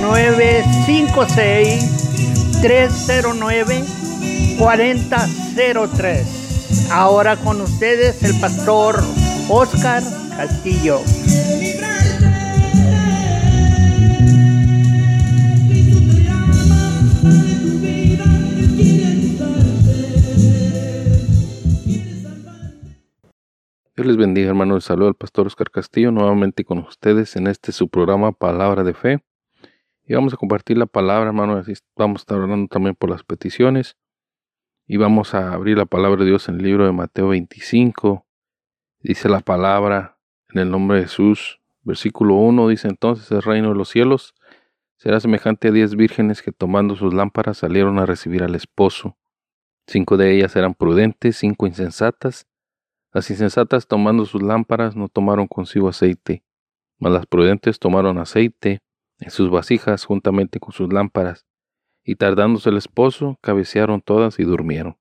956-309-4003. Ahora con ustedes el pastor Oscar Castillo. Dios les bendiga, hermanos. Saludo al pastor Oscar Castillo nuevamente con ustedes en este su programa Palabra de Fe. Y vamos a compartir la palabra, hermanos. Así vamos a estar orando también por las peticiones. Y vamos a abrir la palabra de Dios en el libro de Mateo 25. Dice la palabra en el nombre de Jesús. Versículo 1 dice entonces el reino de los cielos será semejante a diez vírgenes que tomando sus lámparas salieron a recibir al esposo. Cinco de ellas eran prudentes, cinco insensatas las insensatas tomando sus lámparas no tomaron consigo aceite, mas las prudentes tomaron aceite en sus vasijas juntamente con sus lámparas, y tardándose el esposo, cabecearon todas y durmieron.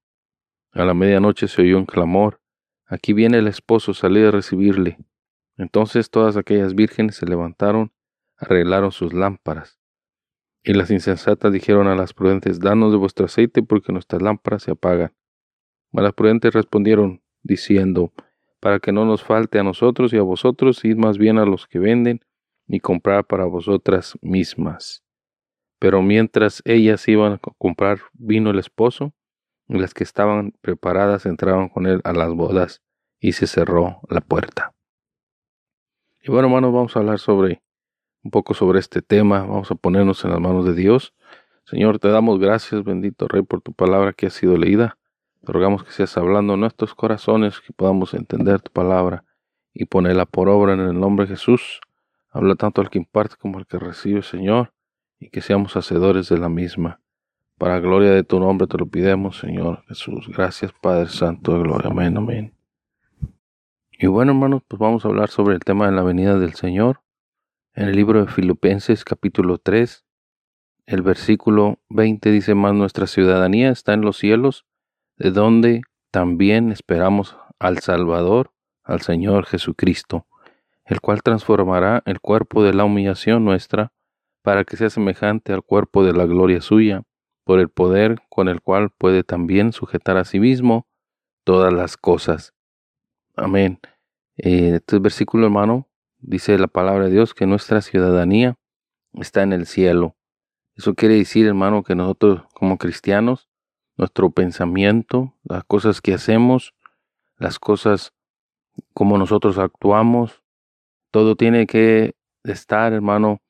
A la medianoche se oyó un clamor, aquí viene el esposo, salí a recibirle. Entonces todas aquellas vírgenes se levantaron, arreglaron sus lámparas. Y las insensatas dijeron a las prudentes, danos de vuestro aceite porque nuestras lámparas se apagan. Mas las prudentes respondieron, diciendo, para que no nos falte a nosotros y a vosotros, id más bien a los que venden y comprar para vosotras mismas. Pero mientras ellas iban a comprar, vino el esposo, las que estaban preparadas entraron con él a las bodas, y se cerró la puerta. Y bueno, hermanos, vamos a hablar sobre un poco sobre este tema, vamos a ponernos en las manos de Dios. Señor, te damos gracias, bendito Rey, por tu palabra que ha sido leída. Te rogamos que seas hablando en nuestros corazones, que podamos entender tu palabra y ponerla por obra en el nombre de Jesús. Habla tanto al que imparte como al que recibe, Señor, y que seamos hacedores de la misma. Para gloria de tu nombre te lo pidemos, Señor Jesús. Gracias, Padre Santo de gloria. Amén, amén. Y bueno, hermanos, pues vamos a hablar sobre el tema de la venida del Señor. En el libro de Filipenses, capítulo 3, el versículo 20 dice más, nuestra ciudadanía está en los cielos de donde también esperamos al Salvador, al Señor Jesucristo, el cual transformará el cuerpo de la humillación nuestra para que sea semejante al cuerpo de la gloria suya, por el poder con el cual puede también sujetar a sí mismo todas las cosas. Amén. Eh, este versículo, hermano, dice la palabra de Dios que nuestra ciudadanía está en el cielo. Eso quiere decir, hermano, que nosotros como cristianos nuestro pensamiento, las cosas que hacemos, las cosas como nosotros actuamos, todo tiene que estar, hermano,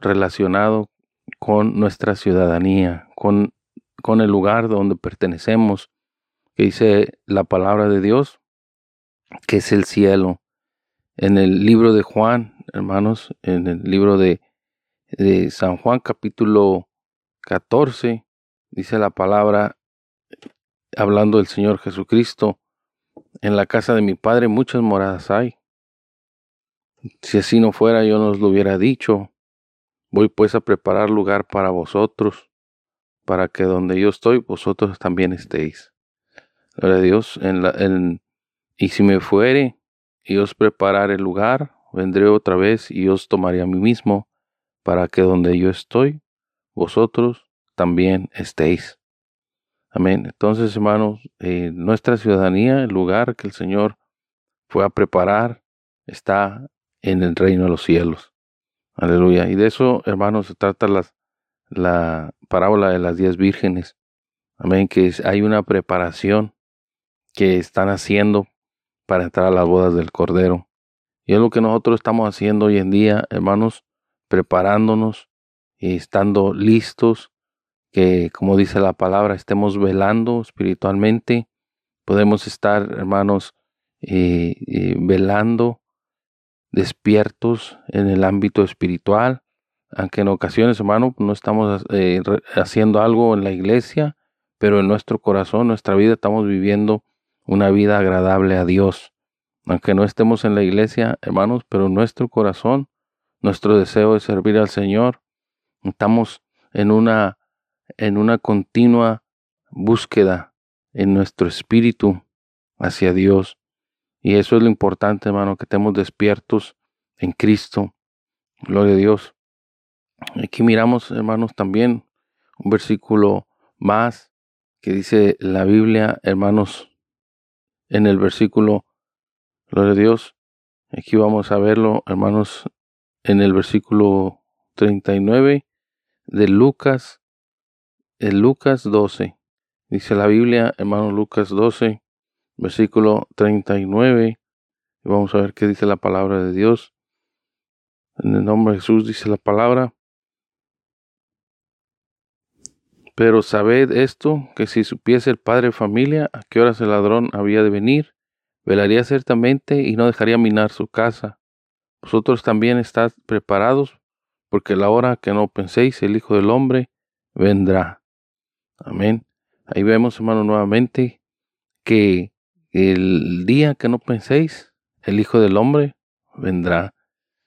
relacionado con nuestra ciudadanía, con, con el lugar donde pertenecemos, que dice la palabra de Dios, que es el cielo. En el libro de Juan, hermanos, en el libro de, de San Juan capítulo 14, dice la palabra, hablando del Señor Jesucristo, en la casa de mi Padre muchas moradas hay. Si así no fuera, yo no os lo hubiera dicho. Voy pues a preparar lugar para vosotros, para que donde yo estoy, vosotros también estéis. Gloria a Dios. En la, y si me fuere y os prepararé el lugar, vendré otra vez y os tomaré a mí mismo, para que donde yo estoy, vosotros también estéis. Amén. Entonces, hermanos, eh, nuestra ciudadanía, el lugar que el Señor fue a preparar, está en el reino de los cielos. Aleluya. Y de eso, hermanos, se trata la parábola de las diez vírgenes. Amén. Que hay una preparación que están haciendo para entrar a las bodas del Cordero. Y es lo que nosotros estamos haciendo hoy en día, hermanos, preparándonos y estando listos que, como dice la palabra, estemos velando espiritualmente. Podemos estar, hermanos, eh, eh, velando, despiertos en el ámbito espiritual. aunque en ocasiones, hermano, no estamos eh, haciendo algo en la iglesia, pero en nuestro corazón, nuestra vida, estamos viviendo una vida agradable a Dios. Aunque no estemos en la iglesia, hermanos, pero en nuestro corazón, nuestro deseo es servir al Señor. Estamos en una, en una continua búsqueda en nuestro espíritu hacia Dios. Y eso es lo importante, hermano, que estemos despiertos en Cristo. Gloria a Dios. Aquí miramos, hermanos, también un versículo más que dice la Biblia, hermanos, en el versículo, gloria a Dios. Aquí vamos a verlo, hermanos, en el versículo 39 de Lucas, en Lucas 12. Dice la Biblia, hermanos, Lucas 12, versículo 39. Y vamos a ver qué dice la palabra de Dios. En el nombre de Jesús dice la palabra. Pero sabed esto, que si supiese el padre de familia a qué horas el ladrón había de venir, velaría ciertamente y no dejaría minar su casa. Vosotros también estad preparados, porque la hora que no penséis el Hijo del Hombre vendrá. Amén. Ahí vemos, hermano, nuevamente que el día que no penséis, el Hijo del Hombre vendrá.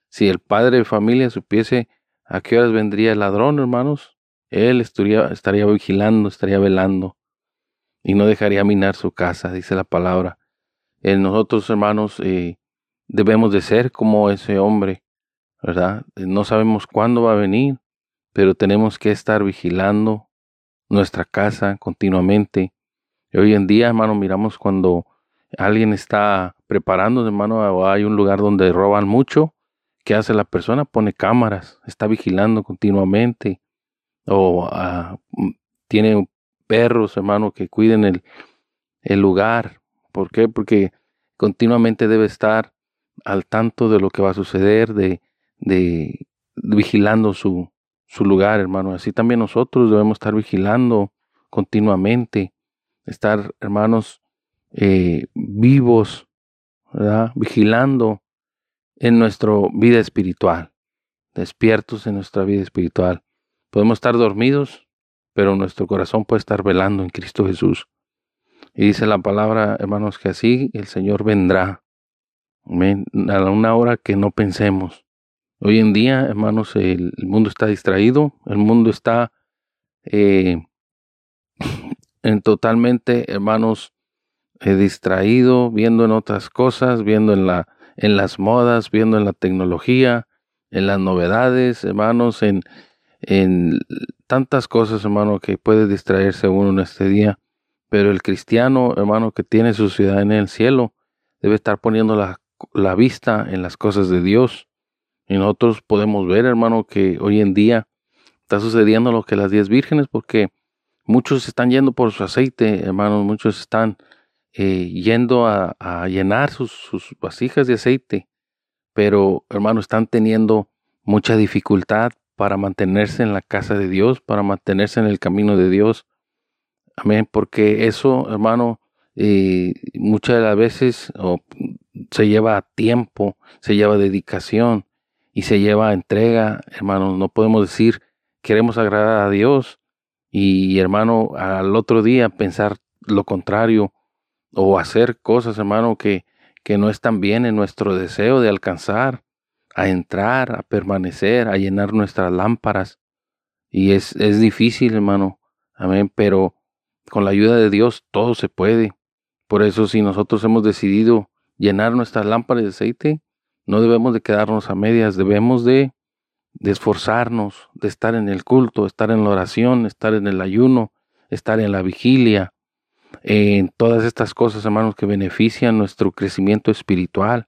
Si el padre de familia supiese a qué horas vendría el ladrón, hermanos, él estaría, vigilando, estaría velando y no dejaría minar su casa, dice la palabra. Nosotros, hermanos, eh, debemos de ser como ese hombre, ¿verdad? No sabemos cuándo va a venir, pero tenemos que estar vigilando nuestra casa continuamente. Y hoy en día, hermano, miramos cuando alguien está preparando, hermano, o hay un lugar donde roban mucho, ¿qué hace la persona? Pone cámaras, está vigilando continuamente o mm, tiene perros, hermano, que cuiden el, lugar. ¿Por qué? Porque continuamente debe estar al tanto de lo que va a suceder, de, de vigilando su, su lugar, hermano. Así también nosotros debemos estar vigilando continuamente, estar, hermanos, eh, vivos, ¿verdad? vigilando en nuestra vida espiritual, despiertos en nuestra vida espiritual. Podemos estar dormidos, pero nuestro corazón puede estar velando en Cristo Jesús. Y dice la palabra, hermanos, que así el Señor vendrá. A una hora que no pensemos. Hoy en día, hermanos, el, mundo está distraído, el mundo está eh, en totalmente, hermanos, eh, distraído, viendo en otras cosas, viendo en, la, en las modas, viendo en la tecnología, en las novedades, hermanos, en, en tantas cosas, hermano, que puede distraerse uno en este día. Pero el cristiano, hermano, que tiene su ciudad en el cielo, debe estar poniendo la, la vista en las cosas de Dios. Y nosotros podemos ver, hermano, que hoy en día está sucediendo lo que las diez vírgenes, porque muchos están yendo por su aceite, hermanos, muchos están eh, yendo a, llenar sus, sus, vasijas de aceite, pero, hermano, están teniendo mucha dificultad para mantenerse en la casa de Dios, para mantenerse en el camino de Dios. Amén, porque eso, hermano, eh, muchas de las veces se lleva tiempo, se lleva dedicación y se lleva entrega, hermano. No podemos decir queremos agradar a Dios y, hermano, al otro día pensar lo contrario o hacer cosas, hermano, que, que no están bien en nuestro deseo de alcanzar a entrar, a permanecer, a llenar nuestras lámparas. Y es, es difícil, hermano. Amén. Pero con la ayuda de Dios todo se puede. Por eso si nosotros hemos decidido llenar nuestras lámparas de aceite, no debemos de quedarnos a medias, debemos de, de esforzarnos, de estar en el culto, estar en la oración, estar en el ayuno, estar en la vigilia, en todas estas cosas, hermanos, que benefician nuestro crecimiento espiritual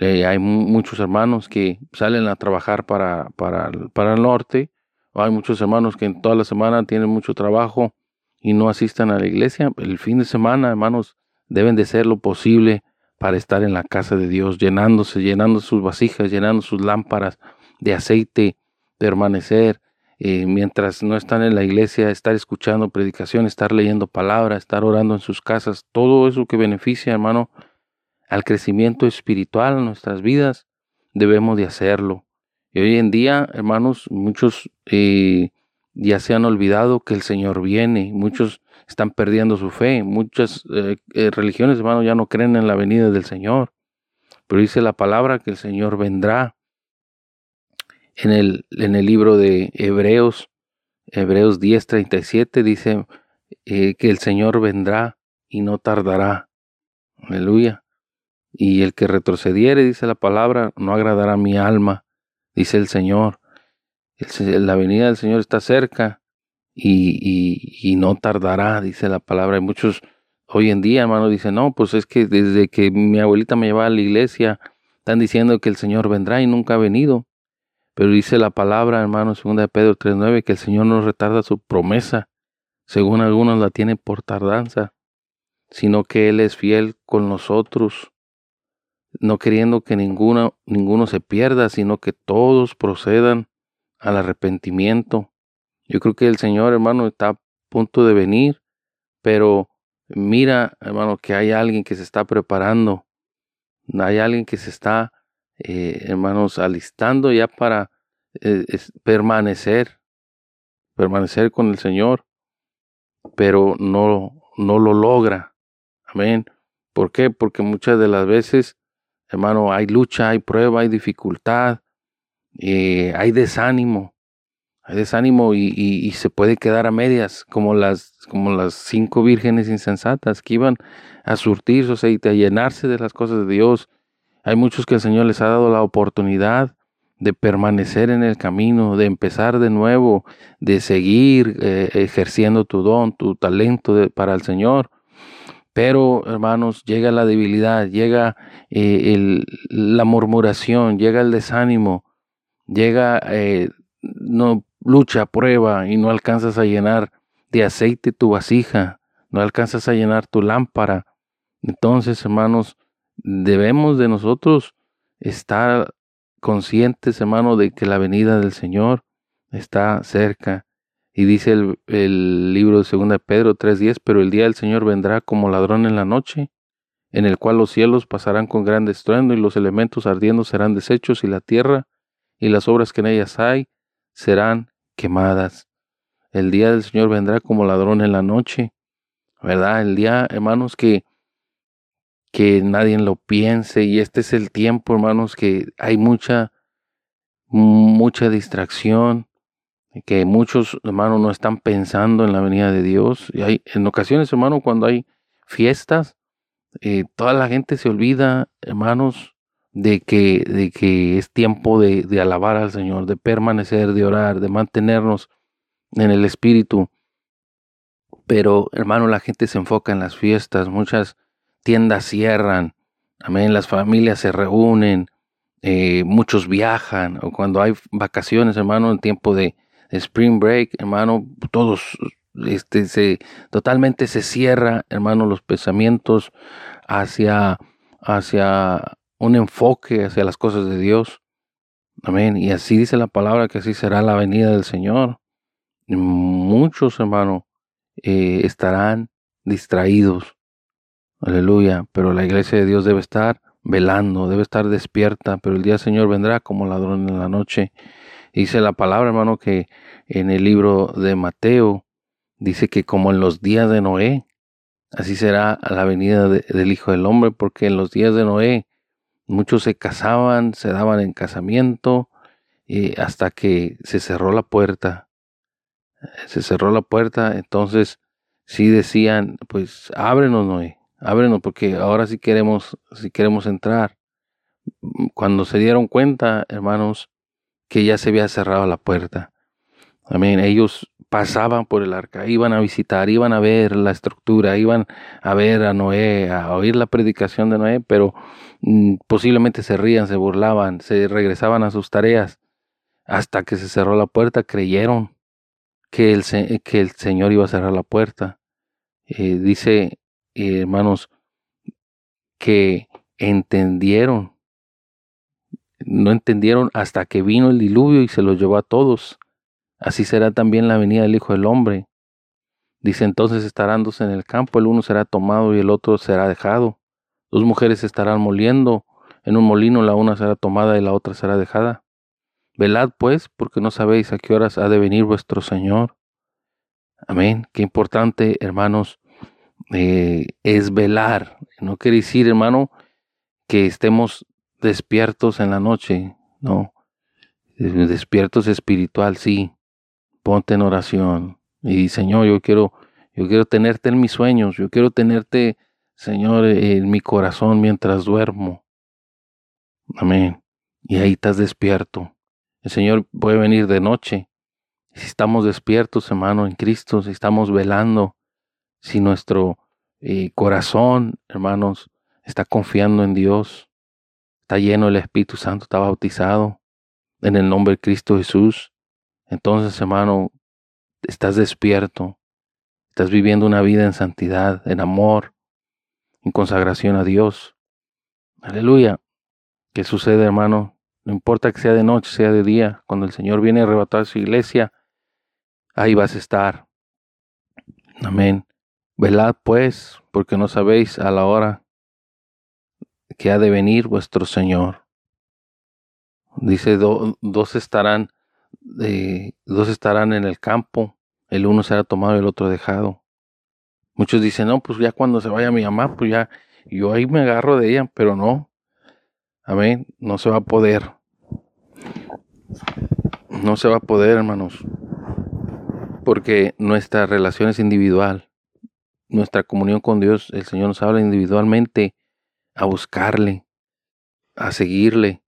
hay muchos hermanos que salen a trabajar para, para, el norte, hay muchos hermanos que en toda la semana tienen mucho trabajo y no asistan a la iglesia. El fin de semana, hermanos, deben de ser lo posible para estar en la casa de Dios, llenándose, llenando sus vasijas, llenando sus lámparas de aceite, permanecer, eh, mientras no están en la iglesia, estar escuchando predicación, estar leyendo palabra, estar orando en sus casas, todo eso que beneficia, hermano, al crecimiento espiritual en nuestras vidas, debemos de hacerlo. Y hoy en día, hermanos, muchos eh, ya se han olvidado que el Señor viene, muchos están perdiendo su fe, muchas eh, religiones, hermanos, ya no creen en la venida del Señor. Pero dice la palabra que el Señor vendrá. En el, en el libro de Hebreos, Hebreos 10:37 dice que el Señor vendrá y no tardará. Aleluya. Y el que retrocediere, dice la palabra, no agradará a mi alma, dice el Señor. la venida del Señor está cerca y, no tardará, dice la palabra. Hay muchos hoy en día, hermano, dicen, no, pues es que desde que mi abuelita me llevaba a la iglesia, están diciendo que el Señor vendrá y nunca ha venido. Pero dice la palabra, hermano, segunda de Pedro 3.9, que el Señor no retarda su promesa, según algunos la tienen por tardanza, sino que Él es fiel con nosotros no queriendo que ninguno, ninguno se pierda, sino que todos procedan al arrepentimiento. Yo creo que el Señor, hermano, está a punto de venir, pero mira, hermano, que hay alguien que se está preparando, hay alguien que se está, eh, hermanos, alistando ya para eh, permanecer, permanecer con el Señor, pero no, no lo logra. Amén. ¿Por qué? Porque muchas de las veces Hermano, hay lucha, hay prueba, hay dificultad, eh, hay desánimo, hay desánimo y, se puede quedar a medias, como las, como las cinco vírgenes insensatas que iban a surtir su aceite, a llenarse de las cosas de Dios. Hay muchos que el Señor les ha dado la oportunidad de permanecer en el camino, de empezar de nuevo, de seguir eh, ejerciendo tu don, tu talento para el Señor. Pero, hermanos, llega la debilidad, llega eh, la murmuración, llega el desánimo, llega eh, no, lucha, prueba y no alcanzas a llenar de aceite tu vasija, no alcanzas a llenar tu lámpara. Entonces, hermanos, debemos de nosotros estar conscientes, hermano, de que la venida del Señor está cerca y dice el, libro de 2 de Pedro 3.10, pero el día del Señor vendrá como ladrón en la noche, en el cual los cielos pasarán con gran estruendo y los elementos ardiendo serán deshechos y la tierra y las obras que en ellas hay serán quemadas. El día del Señor vendrá como ladrón en la noche, ¿verdad? El día, hermanos, que, que nadie lo piense y este es el tiempo, hermanos, que hay mucha, mucha distracción, que muchos hermanos no están pensando en la venida de Dios. Y hay en ocasiones, hermano, cuando hay fiestas, eh, toda la gente se olvida, hermanos, de que, de que es tiempo de, de, alabar al Señor, de permanecer, de orar, de mantenernos en el Espíritu. Pero, hermano, la gente se enfoca en las fiestas, muchas tiendas cierran, amén, las familias se reúnen, eh, muchos viajan, o cuando hay vacaciones, hermano, en tiempo de, Spring Break, hermano, todos, este, se, totalmente se cierra, hermano, los pensamientos hacia, hacia un enfoque hacia las cosas de Dios. Amén. Y así dice la palabra que así será la venida del Señor. Muchos, hermano, eh, estarán distraídos. Aleluya. Pero la iglesia de Dios debe estar velando, debe estar despierta. Pero el día Señor vendrá como ladrón en la noche. Dice la palabra, hermano, que en el libro de Mateo dice que como en los días de Noé, así será la venida del Hijo del Hombre, porque en los días de Noé muchos se casaban, se daban en casamiento, y hasta que se cerró la puerta. Se cerró la puerta, entonces sí decían, pues ábrenos, Noé, ábrenos, porque ahora sí queremos, sí queremos entrar. Cuando se dieron cuenta, hermanos, que ya se había cerrado la puerta. Amén. Ellos pasaban por el arca, iban a visitar, iban a ver la estructura, iban a ver a Noé, a oír la predicación de Noé, pero mm, posiblemente se rían, se burlaban, se regresaban a sus tareas. Hasta que se cerró la puerta, creyeron que el, que el Señor iba a cerrar la puerta. Eh, dice, eh, hermanos, que entendieron no entendieron hasta que vino el diluvio y se los llevó a todos. Así será también la venida del Hijo del Hombre. Dice entonces estarán dos en el campo, el uno será tomado y el otro será dejado. Dos mujeres estarán moliendo, en un molino la una será tomada y la otra será dejada. Velad pues, porque no sabéis a qué horas ha de venir vuestro Señor. Amén. Qué importante, hermanos, eh, es velar. No quiere decir, hermano, que estemos despiertos en la noche, no. Despiertos espiritual, sí. Ponte en oración. Y Señor, yo quiero, yo quiero tenerte en mis sueños, yo quiero tenerte, Señor, en mi corazón mientras duermo. Amén. Y ahí estás despierto. El Señor puede venir de noche. Si estamos despiertos, hermano, en Cristo, si estamos velando, si nuestro eh, corazón, hermanos, está confiando en Dios, está lleno del Espíritu Santo, está bautizado en el nombre de Cristo Jesús, entonces, hermano, estás despierto, estás viviendo una vida en santidad, en amor, en consagración a Dios. Aleluya. ¿Qué sucede, hermano? No importa que sea de noche, sea de día, cuando el Señor viene a arrebatar su iglesia, ahí vas a estar. Amén. Velad pues, porque no sabéis a la hora que ha de venir vuestro Señor. Dice, dos estarán, dos estarán en el campo, el uno será tomado y el otro dejado. Muchos dicen, no, pues ya cuando se vaya mi mamá, pues ya, yo ahí me agarro de ella, pero no. Amén, no se va a poder. No se va a poder, hermanos. Porque nuestra relación es individual nuestra comunión con Dios, el Señor nos habla individualmente a buscarle, a seguirle.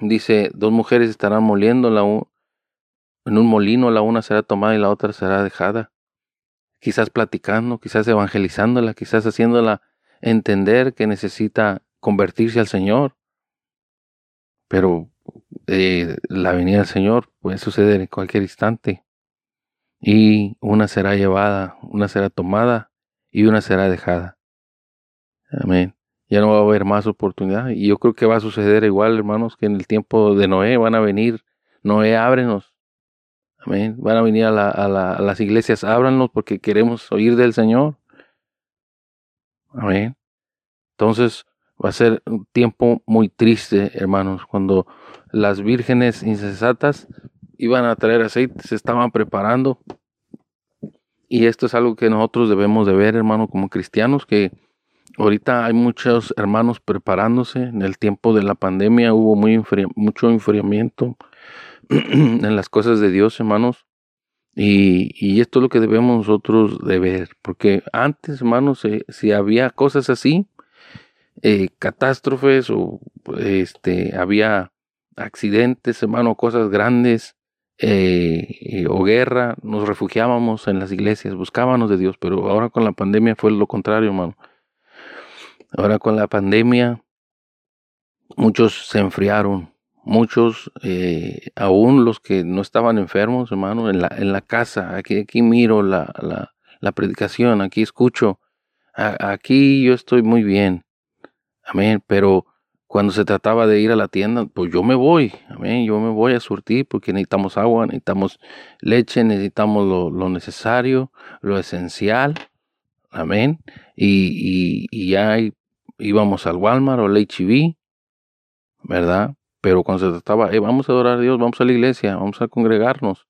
Dice, dos mujeres estarán moliendo en un molino, la una será tomada y la otra será dejada. Quizás platicando, quizás evangelizándola, quizás haciéndola entender que necesita convertirse al Señor. Pero eh, la venida del Señor puede suceder en cualquier instante y una será llevada, una será tomada y una será dejada. Amén. Ya no va a haber más oportunidad. Y yo creo que va a suceder igual, hermanos, que en el tiempo de Noé van a venir. Noé, ábrenos. Amén. Van a venir a, las iglesias, ábranos porque queremos oír del Señor. Amén. Entonces va a ser un tiempo muy triste, hermanos, cuando las vírgenes insensatas iban a traer aceite, se estaban preparando. Y esto es algo que nosotros debemos de ver, hermano, como cristianos, que ahorita hay muchos hermanos preparándose. En el tiempo de la pandemia hubo muy mucho enfriamiento en las cosas de Dios, hermanos. Y, esto es lo que debemos nosotros de ver, porque antes, hermanos, si había cosas así, eh, catástrofes o este, había accidentes, hermano, cosas grandes, eh, o guerra, nos refugiábamos en las iglesias, buscábamos de Dios, pero ahora con la pandemia fue lo contrario, hermano. Ahora con la pandemia, muchos se enfriaron, muchos, eh, aún los que no estaban enfermos, hermano, en la, en la casa, aquí, aquí miro la, la, la predicación, aquí escucho, aquí yo estoy muy bien, amén, pero cuando se trataba de ir a la tienda, pues yo me voy, amén, yo me voy a surtir porque necesitamos agua, necesitamos leche, necesitamos lo, necesario, lo esencial, amén, y, y, ya íbamos al Walmart o al HB, ¿verdad? Pero cuando se trataba, eh, vamos a adorar a Dios, vamos a la iglesia, vamos a congregarnos,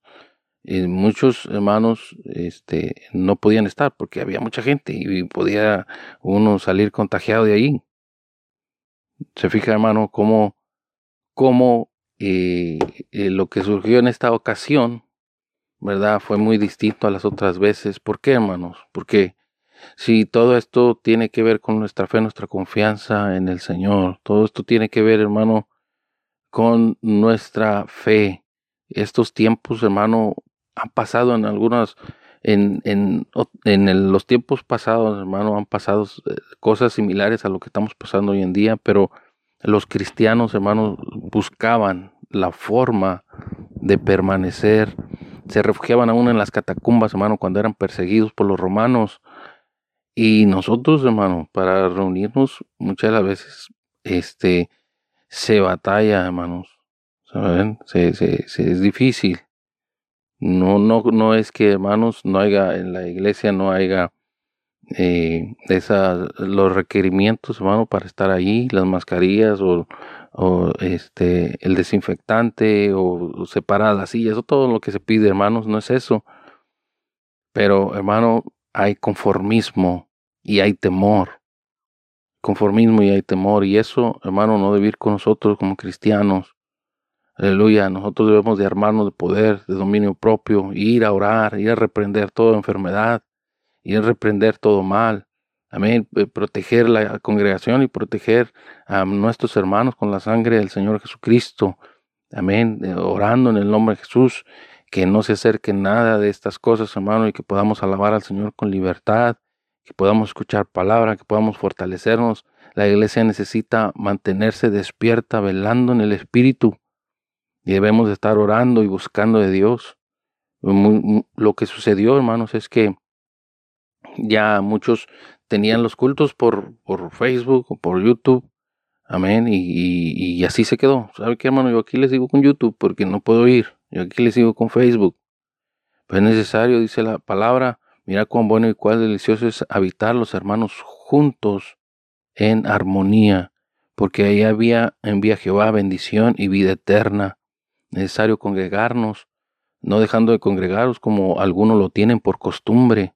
y muchos hermanos este, no podían estar porque había mucha gente y podía uno salir contagiado de ahí. Se fija, hermano, cómo, cómo eh, eh, lo que surgió en esta ocasión, ¿verdad? Fue muy distinto a las otras veces. ¿Por qué, hermanos? Porque si todo esto tiene que ver con nuestra fe, nuestra confianza en el Señor, todo esto tiene que ver, hermano, con nuestra fe. Estos tiempos, hermano, han pasado en algunas en, en, en los tiempos pasados, hermano, han pasado eh, cosas similares a lo que estamos pasando hoy en día, pero los cristianos, hermanos, buscaban la forma de permanecer, se refugiaban aún en las catacumbas, hermano, cuando eran perseguidos por los romanos. Y nosotros, hermano, para reunirnos muchas de las veces, este, se batalla, hermanos. ¿Saben? Se, se, se, es difícil. No, no, no es que, hermanos, no haya en la iglesia, no haya eh, los requerimientos, hermano, para estar ahí, las mascarillas o, o este el desinfectante o separar las sillas, o todo lo que se pide, hermanos, no es eso. Pero, hermano, hay conformismo y hay temor. Conformismo y hay temor. Y eso, hermano, no debe ir con nosotros como cristianos. Aleluya. Nosotros debemos de armarnos de poder, de dominio propio, ir a orar, ir a reprender toda enfermedad, ir a reprender todo mal. Amén. Eh, proteger la congregación y proteger a nuestros hermanos con la sangre del Señor Jesucristo. Amén. Eh, orando en el nombre de Jesús. Que no se acerque nada de estas cosas, hermano, y que podamos alabar al Señor con libertad, que podamos escuchar palabra, que podamos fortalecernos. La iglesia necesita mantenerse despierta, velando en el Espíritu. Y debemos de estar orando y buscando de Dios. Lo que sucedió, hermanos, es que ya muchos tenían los cultos por, por Facebook o por YouTube. Amén. Y, y, así se quedó. ¿Sabe qué, hermano? Yo aquí les digo con YouTube porque no puedo ir. Yo aquí les digo con Facebook. Pero es necesario, dice la palabra, mira cuán bueno y cuán delicioso es habitar los hermanos juntos en armonía, porque ahí había envía Jehová bendición y vida eterna. Necesario congregarnos, no dejando de congregaros como algunos lo tienen por costumbre.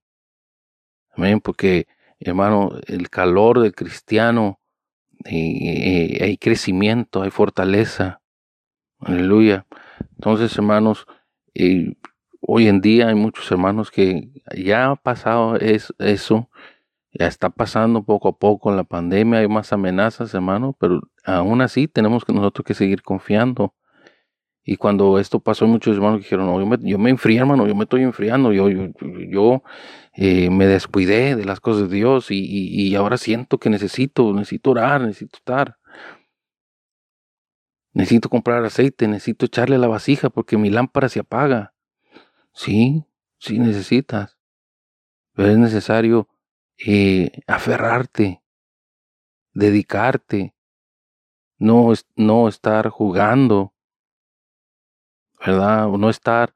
Amén, porque hermano, el calor del cristiano, eh, hay crecimiento, hay fortaleza. Aleluya. Entonces, hermanos, eh, hoy en día hay muchos hermanos que ya ha pasado eso, ya está pasando poco a poco la pandemia, hay más amenazas, hermano, pero aún así tenemos que nosotros que seguir confiando. Y cuando esto pasó, muchos hermanos dijeron, no, yo me, yo me enfrié, hermano, yo me estoy enfriando, yo, yo, yo eh, me descuidé de las cosas de Dios y, y, ahora siento que necesito, necesito orar, necesito estar. Necesito comprar aceite, necesito echarle la vasija porque mi lámpara se apaga. Sí, sí necesitas. Pero es necesario eh, aferrarte, dedicarte, no, no estar jugando ¿verdad? O no estar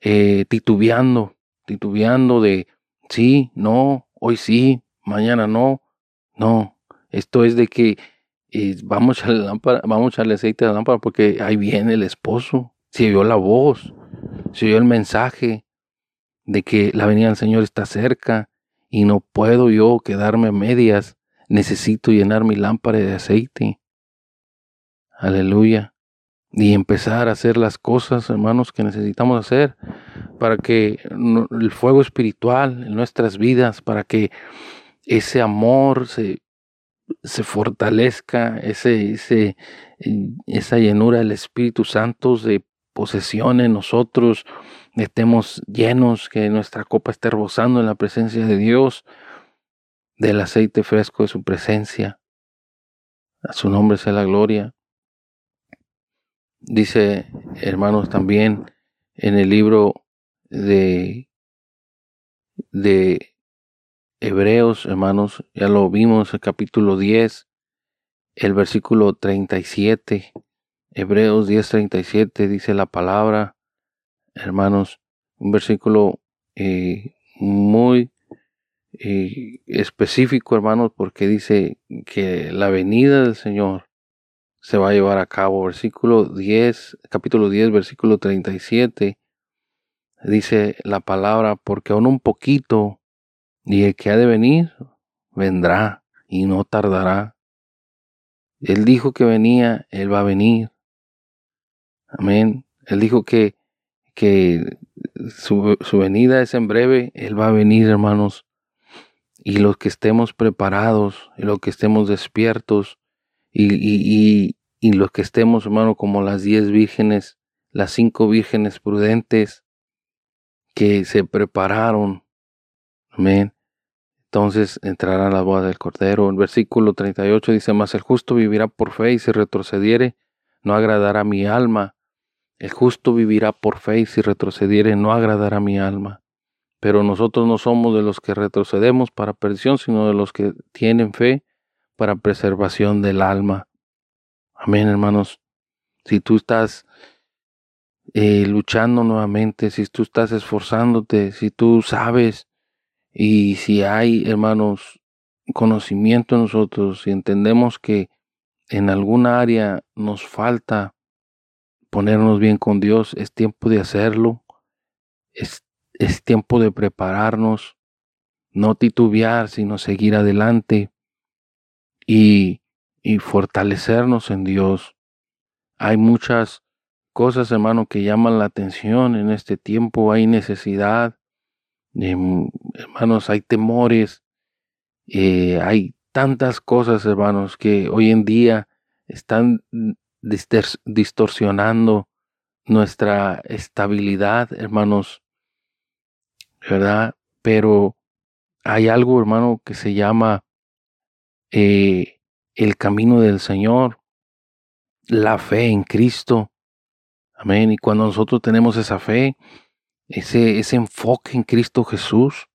eh, titubeando, titubeando de sí, no, hoy sí, mañana no. No, esto es de que eh, vamos, a lámpara, vamos a echarle aceite a la lámpara porque ahí viene el esposo. Se oyó la voz, se oyó el mensaje de que la venida del Señor está cerca y no puedo yo quedarme a medias. Necesito llenar mi lámpara de aceite. Aleluya y empezar a hacer las cosas, hermanos, que necesitamos hacer para que el fuego espiritual en nuestras vidas, para que ese amor se, se fortalezca, ese, ese, esa llenura del Espíritu Santo de posesión en nosotros, estemos llenos, que nuestra copa esté rebosando en la presencia de Dios, del aceite fresco de su presencia. A su nombre sea la gloria. Dice, hermanos, también en el libro de, de Hebreos, hermanos, ya lo vimos, el capítulo 10, el versículo 37. Hebreos 10, 37 dice la palabra, hermanos, un versículo eh, muy eh, específico, hermanos, porque dice que la venida del Señor se va a llevar a cabo. Versículo 10, capítulo 10, versículo 37, dice la palabra, porque aún un poquito, y el que ha de venir, vendrá y no tardará. Él dijo que venía, Él va a venir. Amén. Él dijo que, que su, su venida es en breve, Él va a venir, hermanos. Y los que estemos preparados, y los que estemos despiertos, y, y, los que estemos, hermano, como las diez vírgenes, las cinco vírgenes prudentes que se prepararon. Amén. Entonces entrará la boda del Cordero. El versículo 38 dice, mas el justo vivirá por fe y si retrocediere, no agradará mi alma. El justo vivirá por fe y si retrocediere, no agradará mi alma. Pero nosotros no somos de los que retrocedemos para perdición, sino de los que tienen fe para preservación del alma. Amén, hermanos. Si tú estás eh, luchando nuevamente, si tú estás esforzándote, si tú sabes y si hay, hermanos, conocimiento en nosotros, y entendemos que en alguna área nos falta ponernos bien con Dios, es tiempo de hacerlo, es, es tiempo de prepararnos, no titubear, sino seguir adelante y, fortalecernos en Dios. Hay muchas cosas, hermano, que llaman la atención en este tiempo, hay necesidad, em, hermanos, hay temores, eh, hay tantas cosas, hermanos, que hoy en día están distorsionando nuestra estabilidad, hermanos, ¿verdad? Pero hay algo, hermano, que se llama eh, el camino del Señor, la fe en Cristo. Amén. Y cuando nosotros tenemos esa fe, ese, ese enfoque en Cristo Jesús,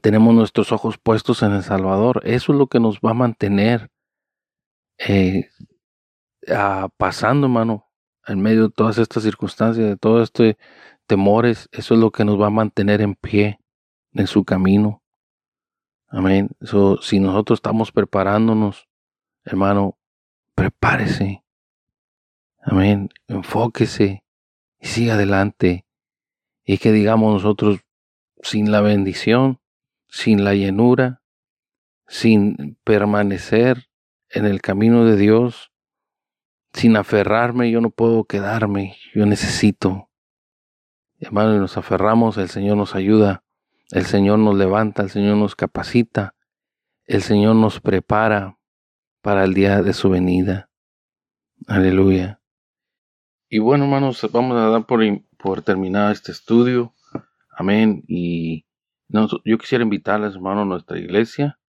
tenemos nuestros ojos puestos en el Salvador, eso es lo que nos va a mantener eh, pasando, hermano, en medio de todas estas circunstancias, de todo este temores, eso es lo que nos va a mantener en pie en su camino. Amén. si nosotros estamos preparándonos, hermano, prepárese. Amén. Enfóquese y siga adelante. Y que digamos nosotros, sin la bendición, sin la llenura, sin permanecer en el camino de Dios, sin aferrarme, yo no puedo quedarme, yo necesito. Hermano, y nos aferramos, el Señor nos ayuda, el Señor nos levanta, el Señor nos capacita, el Señor nos prepara para el día de su venida. Aleluya. Y bueno, hermanos, vamos a dar por, por terminar este estudio. Amén. Y yo quisiera invitarles, hermano, a nuestra iglesia.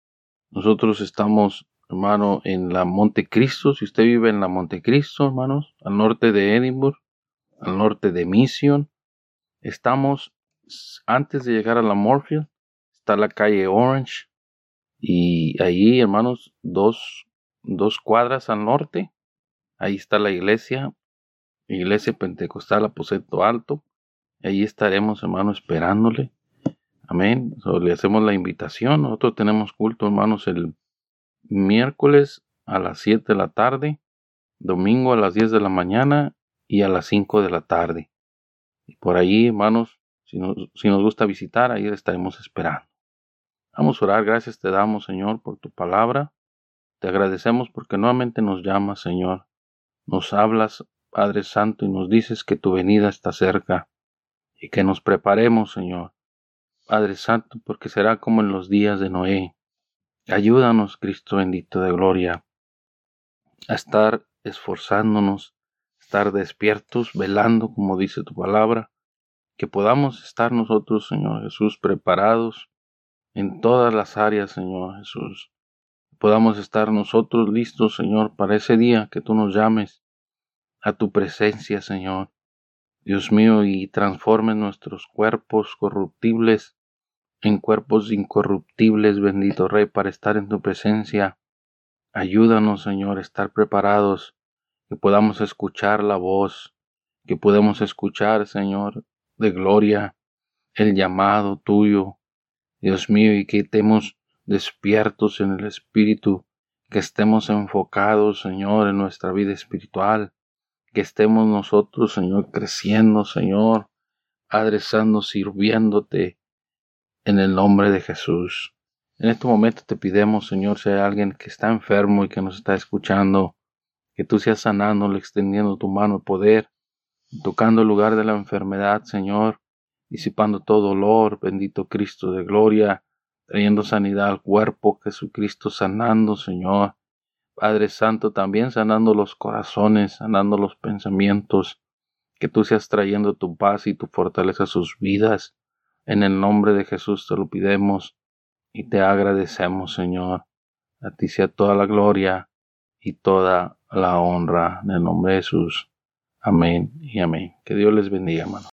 Nosotros estamos, hermano, en la Montecristo. Si usted vive en la Montecristo, hermanos, al norte de Edinburgh, al norte de Mission, estamos antes de llegar a la Morfield, está la calle Orange. Y ahí, hermanos, dos, dos cuadras al norte, ahí está la iglesia, Iglesia Pentecostal Aposento Alto. Ahí estaremos, hermano, esperándole. Amén. le hacemos la invitación. Nosotros tenemos culto, hermanos, el miércoles a las 7 de la tarde, domingo a las 10 de la mañana y a las 5 de la tarde. Y por ahí, hermanos, si nos, gusta visitar, ahí estaremos esperando. Vamos a orar. Gracias te damos, Señor, por tu palabra. Te agradecemos porque nuevamente nos llamas, Señor. Nos hablas, Padre Santo, y nos dices que tu venida está cerca y que nos preparemos, Señor Padre Santo, porque será como en los días de Noé. Ayúdanos, Cristo bendito de gloria, a estar esforzándonos, estar despiertos, velando, como dice tu palabra, que podamos estar nosotros, Señor Jesús, preparados en todas las áreas, Señor Jesús. Podamos estar nosotros listos, Señor, para ese día que tú nos llames a tu presencia, Señor. Dios mío, y transforme nuestros cuerpos corruptibles en cuerpos incorruptibles, bendito Rey, para estar en tu presencia. Ayúdanos, Señor, a estar preparados, que podamos escuchar la voz, que podamos escuchar, Señor, de gloria, el llamado tuyo, Dios mío, y que estemos despiertos en el Espíritu, que estemos enfocados, Señor, en nuestra vida espiritual, que estemos nosotros, Señor, creciendo, Señor, adresando, sirviéndote en el nombre de Jesús. En este momento te pidemos, Señor, si hay alguien que está enfermo y que nos está escuchando, que tú seas sanándole, extendiendo tu mano de poder, tocando el lugar de la enfermedad, Señor, disipando todo dolor, bendito Cristo de gloria, trayendo sanidad al cuerpo, Jesucristo sanando, Señor, Padre Santo, también sanando los corazones, sanando los pensamientos, que tú seas trayendo tu paz y tu fortaleza a sus vidas. En el nombre de Jesús te lo pidemos y te agradecemos, Señor. A ti sea toda la gloria y toda la honra en el nombre de Jesús. Amén y amén. Que Dios les bendiga, hermano.